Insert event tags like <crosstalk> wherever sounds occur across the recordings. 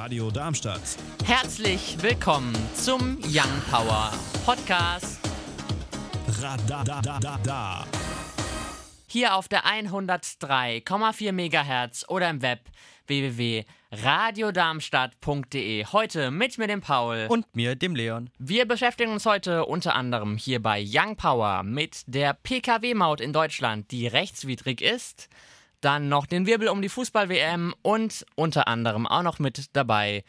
Radio Darmstadt. Herzlich willkommen zum Young Power Podcast. Radadadada. Hier auf der 103,4 MHz oder im Web www.radiodarmstadt.de. Heute mit mir, dem Paul. Und mir, dem Leon. Wir beschäftigen uns heute unter anderem hier bei Young Power mit der Pkw-Maut in Deutschland, die rechtswidrig ist. Dann noch den Wirbel um die Fußball-WM und unter anderem auch noch mit dabei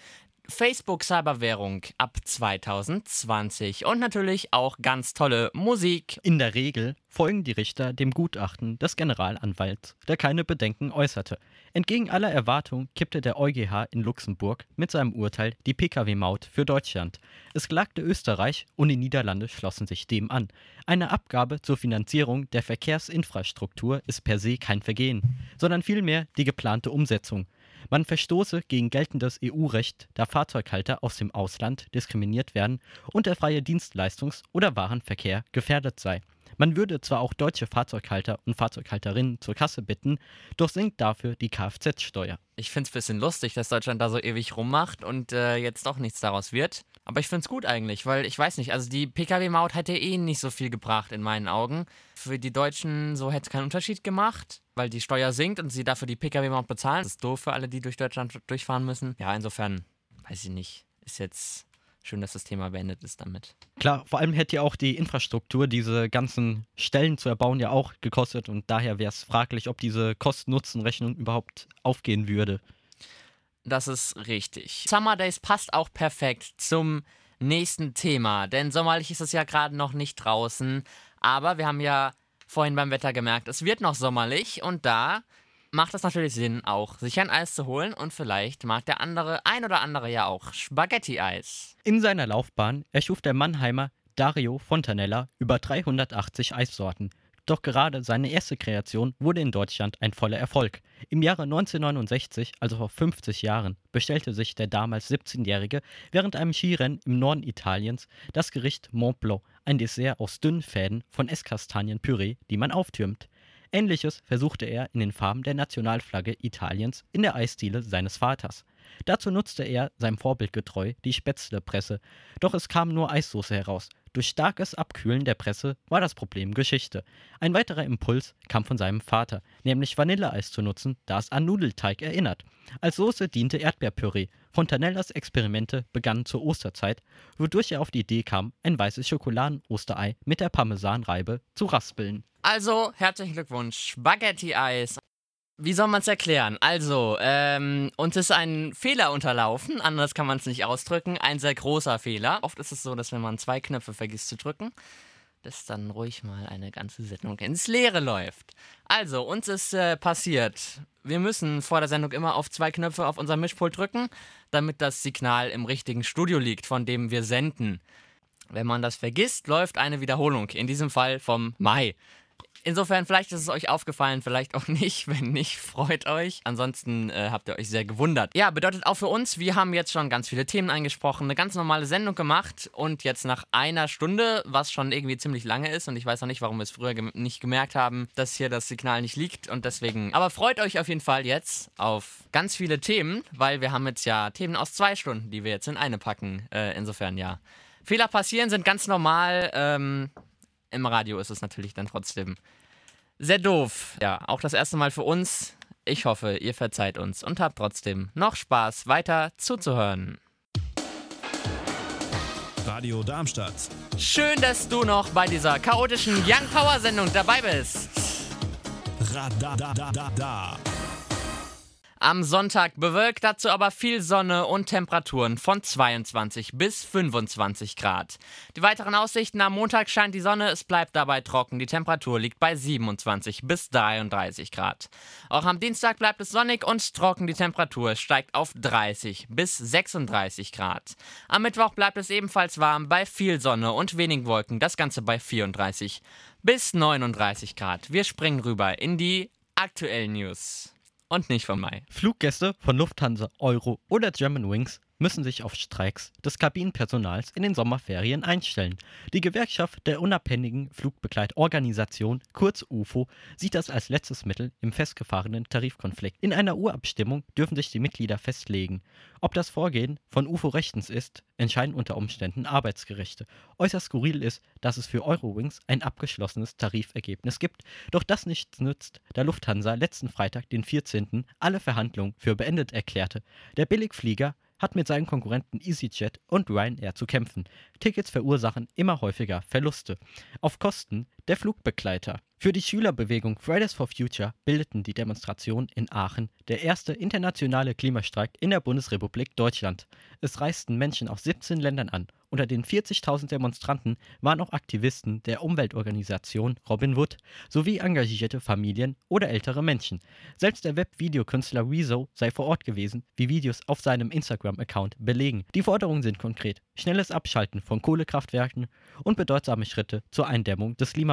Facebook Cyberwährung ab 2020 und natürlich auch ganz tolle Musik. In der Regel folgen die Richter dem Gutachten des Generalanwalts, der keine Bedenken äußerte. Entgegen aller Erwartung kippte der EuGH in Luxemburg mit seinem Urteil die Pkw-Maut für Deutschland. Es klagte Österreich und die Niederlande schlossen sich dem an. Eine Abgabe zur Finanzierung der Verkehrsinfrastruktur ist per se kein Vergehen, sondern vielmehr die geplante Umsetzung. Man verstoße gegen geltendes EU-Recht, da Fahrzeughalter aus dem Ausland diskriminiert werden und der freie Dienstleistungs- oder Warenverkehr gefährdet sei. Man würde zwar auch deutsche Fahrzeughalter und Fahrzeughalterinnen zur Kasse bitten, doch sinkt dafür die Kfz-Steuer. Ich finde es ein bisschen lustig, dass Deutschland da so ewig rummacht und äh, jetzt doch nichts daraus wird. Aber ich finde es gut eigentlich, weil ich weiß nicht, also die Pkw-Maut hätte eh nicht so viel gebracht in meinen Augen. Für die Deutschen so hätte es keinen Unterschied gemacht, weil die Steuer sinkt und sie dafür die Pkw-Maut bezahlen. Das ist doof für alle, die durch Deutschland durchfahren müssen. Ja, insofern, weiß ich nicht, ist jetzt schön, dass das Thema beendet ist damit. Klar, vor allem hätte ja auch die Infrastruktur, diese ganzen Stellen zu erbauen, ja auch gekostet und daher wäre es fraglich, ob diese Kosten-Nutzen-Rechnung überhaupt aufgehen würde. Das ist richtig. Summer Days passt auch perfekt zum nächsten Thema, denn sommerlich ist es ja gerade noch nicht draußen, aber wir haben ja vorhin beim Wetter gemerkt, es wird noch sommerlich und da macht es natürlich Sinn, auch sich ein Eis zu holen und vielleicht mag der andere, ein oder andere ja auch Spaghetti-Eis. In seiner Laufbahn erschuf der Mannheimer Dario Fontanella über 380 Eissorten. Doch gerade seine erste Kreation wurde in Deutschland ein voller Erfolg. Im Jahre 1969, also vor 50 Jahren, bestellte sich der damals 17-Jährige während einem Skirennen im Norden Italiens das Gericht Mont Blanc, ein Dessert aus dünnen Fäden von Esskastanienpüree, die man auftürmt. Ähnliches versuchte er in den Farben der Nationalflagge Italiens in der Eisdiele seines Vaters. Dazu nutzte er seinem Vorbild getreu die Spätzlepresse, doch es kam nur Eissoße heraus. Durch starkes Abkühlen der Presse war das Problem Geschichte. Ein weiterer Impuls kam von seinem Vater, nämlich Vanilleeis zu nutzen, da es an Nudelteig erinnert. Als Soße diente Erdbeerpüree. Fontanellas Experimente begannen zur Osterzeit, wodurch er auf die Idee kam, ein weißes Schokoladen-Osterei mit der Parmesanreibe zu raspeln. Also, herzlichen Glückwunsch, Spaghetti-Eis. Wie soll man es erklären? Also, ähm, uns ist ein Fehler unterlaufen, anders kann man es nicht ausdrücken, ein sehr großer Fehler. Oft ist es so, dass wenn man zwei Knöpfe vergisst zu drücken, dass dann ruhig mal eine ganze Sendung ins Leere läuft. Also, uns ist äh, passiert, wir müssen vor der Sendung immer auf zwei Knöpfe auf unser Mischpult drücken, damit das Signal im richtigen Studio liegt, von dem wir senden. Wenn man das vergisst, läuft eine Wiederholung, in diesem Fall vom Mai. Insofern, vielleicht ist es euch aufgefallen, vielleicht auch <laughs> nicht. Wenn nicht, freut euch. Ansonsten äh, habt ihr euch sehr gewundert. Ja, bedeutet auch für uns, wir haben jetzt schon ganz viele Themen eingesprochen, eine ganz normale Sendung gemacht und jetzt nach einer Stunde, was schon irgendwie ziemlich lange ist und ich weiß noch nicht, warum wir es früher gem nicht gemerkt haben, dass hier das Signal nicht liegt und deswegen. Aber freut euch auf jeden Fall jetzt auf ganz viele Themen, weil wir haben jetzt ja Themen aus zwei Stunden, die wir jetzt in eine packen. Äh, insofern ja. Fehler passieren sind ganz normal. Ähm, im Radio ist es natürlich dann trotzdem sehr doof. Ja, auch das erste Mal für uns. Ich hoffe, ihr verzeiht uns und habt trotzdem noch Spaß, weiter zuzuhören. Radio Darmstadt. Schön, dass du noch bei dieser chaotischen Young Power Sendung dabei bist. Radadadada. Am Sonntag bewölkt, dazu aber viel Sonne und Temperaturen von 22 bis 25 Grad. Die weiteren Aussichten am Montag scheint die Sonne, es bleibt dabei trocken, die Temperatur liegt bei 27 bis 33 Grad. Auch am Dienstag bleibt es sonnig und trocken, die Temperatur steigt auf 30 bis 36 Grad. Am Mittwoch bleibt es ebenfalls warm bei viel Sonne und wenigen Wolken, das Ganze bei 34 bis 39 Grad. Wir springen rüber in die aktuellen News und nicht von Mai. Fluggäste von Lufthansa, Euro oder Germanwings müssen sich auf Streiks des Kabinenpersonals in den Sommerferien einstellen. Die Gewerkschaft der unabhängigen Flugbegleitorganisation, kurz UFO, sieht das als letztes Mittel im festgefahrenen Tarifkonflikt. In einer Urabstimmung dürfen sich die Mitglieder festlegen. Ob das Vorgehen von UFO rechtens ist, entscheiden unter Umständen Arbeitsgerichte. Äußerst skurril ist, dass es für Eurowings ein abgeschlossenes Tarifergebnis gibt, doch das nichts nützt, da Lufthansa letzten Freitag, den 14., alle Verhandlungen für beendet erklärte. Der Billigflieger hat mit seinen Konkurrenten EasyJet und Ryanair zu kämpfen. Tickets verursachen immer häufiger Verluste. Auf Kosten der Flugbegleiter. Für die Schülerbewegung Fridays for Future bildeten die Demonstrationen in Aachen der erste internationale Klimastreik in der Bundesrepublik Deutschland. Es reisten Menschen aus 17 Ländern an. Unter den 40.000 Demonstranten waren auch Aktivisten der Umweltorganisation Robin Wood sowie engagierte Familien oder ältere Menschen. Selbst der Webvideokünstler Rezo sei vor Ort gewesen, wie Videos auf seinem Instagram-Account belegen. Die Forderungen sind konkret: schnelles Abschalten von Kohlekraftwerken und bedeutsame Schritte zur Eindämmung des Klimawandels.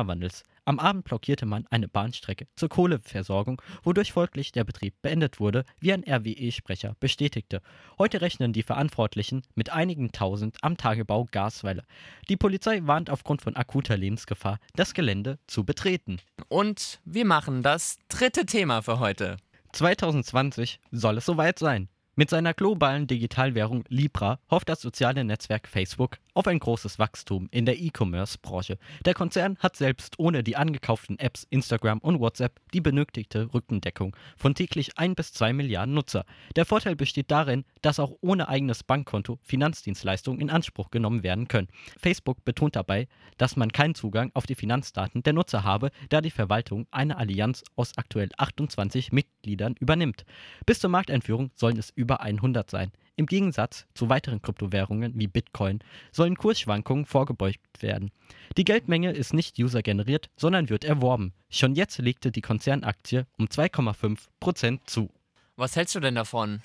Am Abend blockierte man eine Bahnstrecke zur Kohleversorgung, wodurch folglich der Betrieb beendet wurde, wie ein RWE-Sprecher bestätigte. Heute rechnen die Verantwortlichen mit einigen tausend am Tagebau Gasweiler. Die Polizei warnt aufgrund von akuter Lebensgefahr, das Gelände zu betreten. Und wir machen das dritte Thema für heute. 2020 soll es soweit sein. Mit seiner globalen Digitalwährung Libra hofft das soziale Netzwerk Facebook auf ein großes Wachstum in der E-Commerce-Branche. Der Konzern hat selbst ohne die angekauften Apps Instagram und WhatsApp die benötigte Rückendeckung von täglich 1 bis 2 Milliarden Nutzer. Der Vorteil besteht darin, dass auch ohne eigenes Bankkonto Finanzdienstleistungen in Anspruch genommen werden können. Facebook betont dabei, dass man keinen Zugang auf die Finanzdaten der Nutzer habe, da die Verwaltung eine Allianz aus aktuell 28 Mitgliedern übernimmt. Bis zur Markteinführung sollen es über 100 sein. Im Gegensatz zu weiteren Kryptowährungen wie Bitcoin sollen Kursschwankungen vorgebeugt werden. Die Geldmenge ist nicht user-generiert, sondern wird erworben. Schon jetzt legte die Konzernaktie um 2,5% zu. Was hältst du denn davon?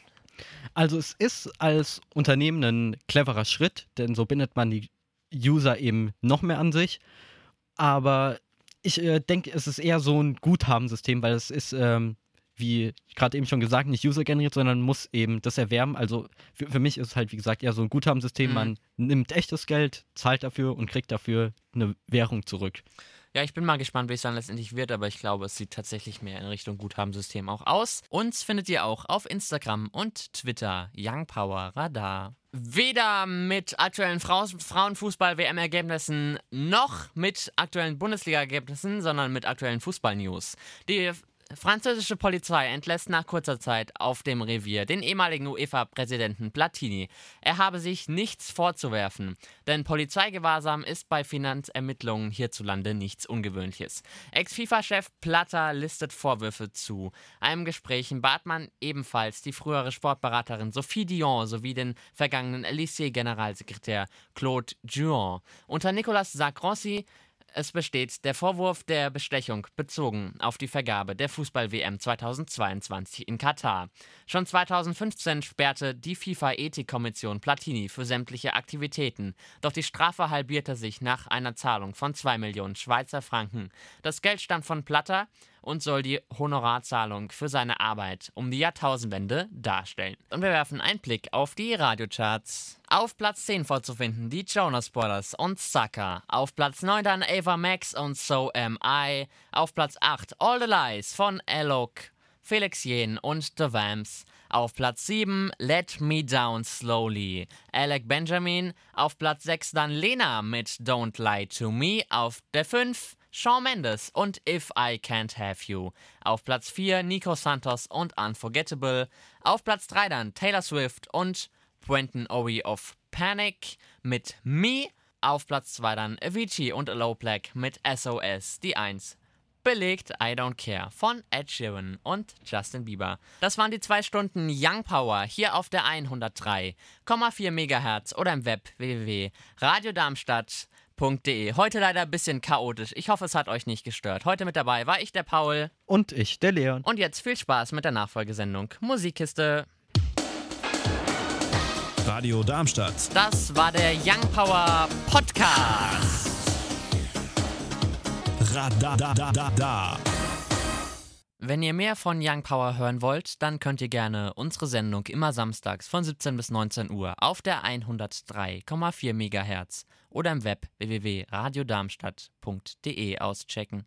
Also es ist als Unternehmen ein cleverer Schritt, denn so bindet man die User eben noch mehr an sich. Aber ich äh, denke, es ist eher so ein Guthabensystem, weil es ist ähm, wie gerade eben schon gesagt, nicht user-generiert, sondern muss eben das erwärmen. Also für, für, mich ist es halt, wie gesagt, eher so ein Guthabensystem. Mhm. Man nimmt echtes Geld, zahlt dafür und kriegt dafür eine Währung zurück. Ja, ich bin mal gespannt, wie es dann letztendlich wird, aber ich glaube, es sieht tatsächlich mehr in Richtung Guthabensystem auch aus. Uns findet ihr auch auf Instagram und Twitter Young Power Radar. Weder mit aktuellen Frauenfußball-WM-Ergebnissen noch mit aktuellen Bundesliga-Ergebnissen, sondern mit aktuellen Fußball-News. Die Französische Polizei entlässt nach kurzer Zeit auf dem Revier den ehemaligen UEFA-Präsidenten Platini. Er habe sich nichts vorzuwerfen, denn Polizeigewahrsam ist bei Finanzermittlungen hierzulande nichts Ungewöhnliches. Ex-FIFA-Chef Platter listet Vorwürfe zu. Einem Gespräch bat man ebenfalls die frühere Sportberaterin Sophie Dion sowie den vergangenen Elysée-Generalsekretär Claude Juon. Unter Nicolas Sarkozy es besteht der Vorwurf der Bestechung bezogen auf die Vergabe der Fußball-WM 2022 in Katar. Schon 2015 sperrte die FIFA-Ethikkommission Platini für sämtliche Aktivitäten, doch die Strafe halbierte sich nach einer Zahlung von 2 Millionen Schweizer Franken. Das Geld stammt von Platter und soll die Honorarzahlung für seine Arbeit um die Jahrtausendwende darstellen. Und wir werfen einen Blick auf die Radiocharts. Auf Platz 10 vorzufinden die Jonas Brothers und Sucker. Auf Platz 9 dann Ava Max und So Am I. Auf Platz 8 All the Lies von Alok, Felix Jen und The Vamps. Auf Platz 7 Let Me Down Slowly. Alec Benjamin. Auf Platz 6 dann Lena mit Don't Lie to Me. Auf der 5 Shawn Mendes und If I Can't Have You. Auf Platz 4 Nico Santos und Unforgettable. Auf Platz 3 dann Taylor Swift und Brenton Owie of Panic mit Me. Auf Platz 2 dann Avicii und Low Black mit SOS, die 1 belegt I Don't Care von Ed Sheeran und Justin Bieber. Das waren die zwei Stunden Young Power hier auf der 103,4 MHz oder im Web www.radiodarmstadt.de www.ftf.de. Heute leider ein bisschen chaotisch. Ich hoffe, es hat euch nicht gestört. Heute mit dabei war ich, der Paul. Und ich, der Leon. Und jetzt viel Spaß mit der Nachfolgesendung Musikkiste. Radio Darmstadt. Das war der Young Power Podcast. Radadadada. Wenn ihr mehr von Young Power hören wollt, dann könnt ihr gerne unsere Sendung immer samstags von 17 bis 19 Uhr auf der 103,4 MHz oder im Web www.radiodarmstadt.de auschecken.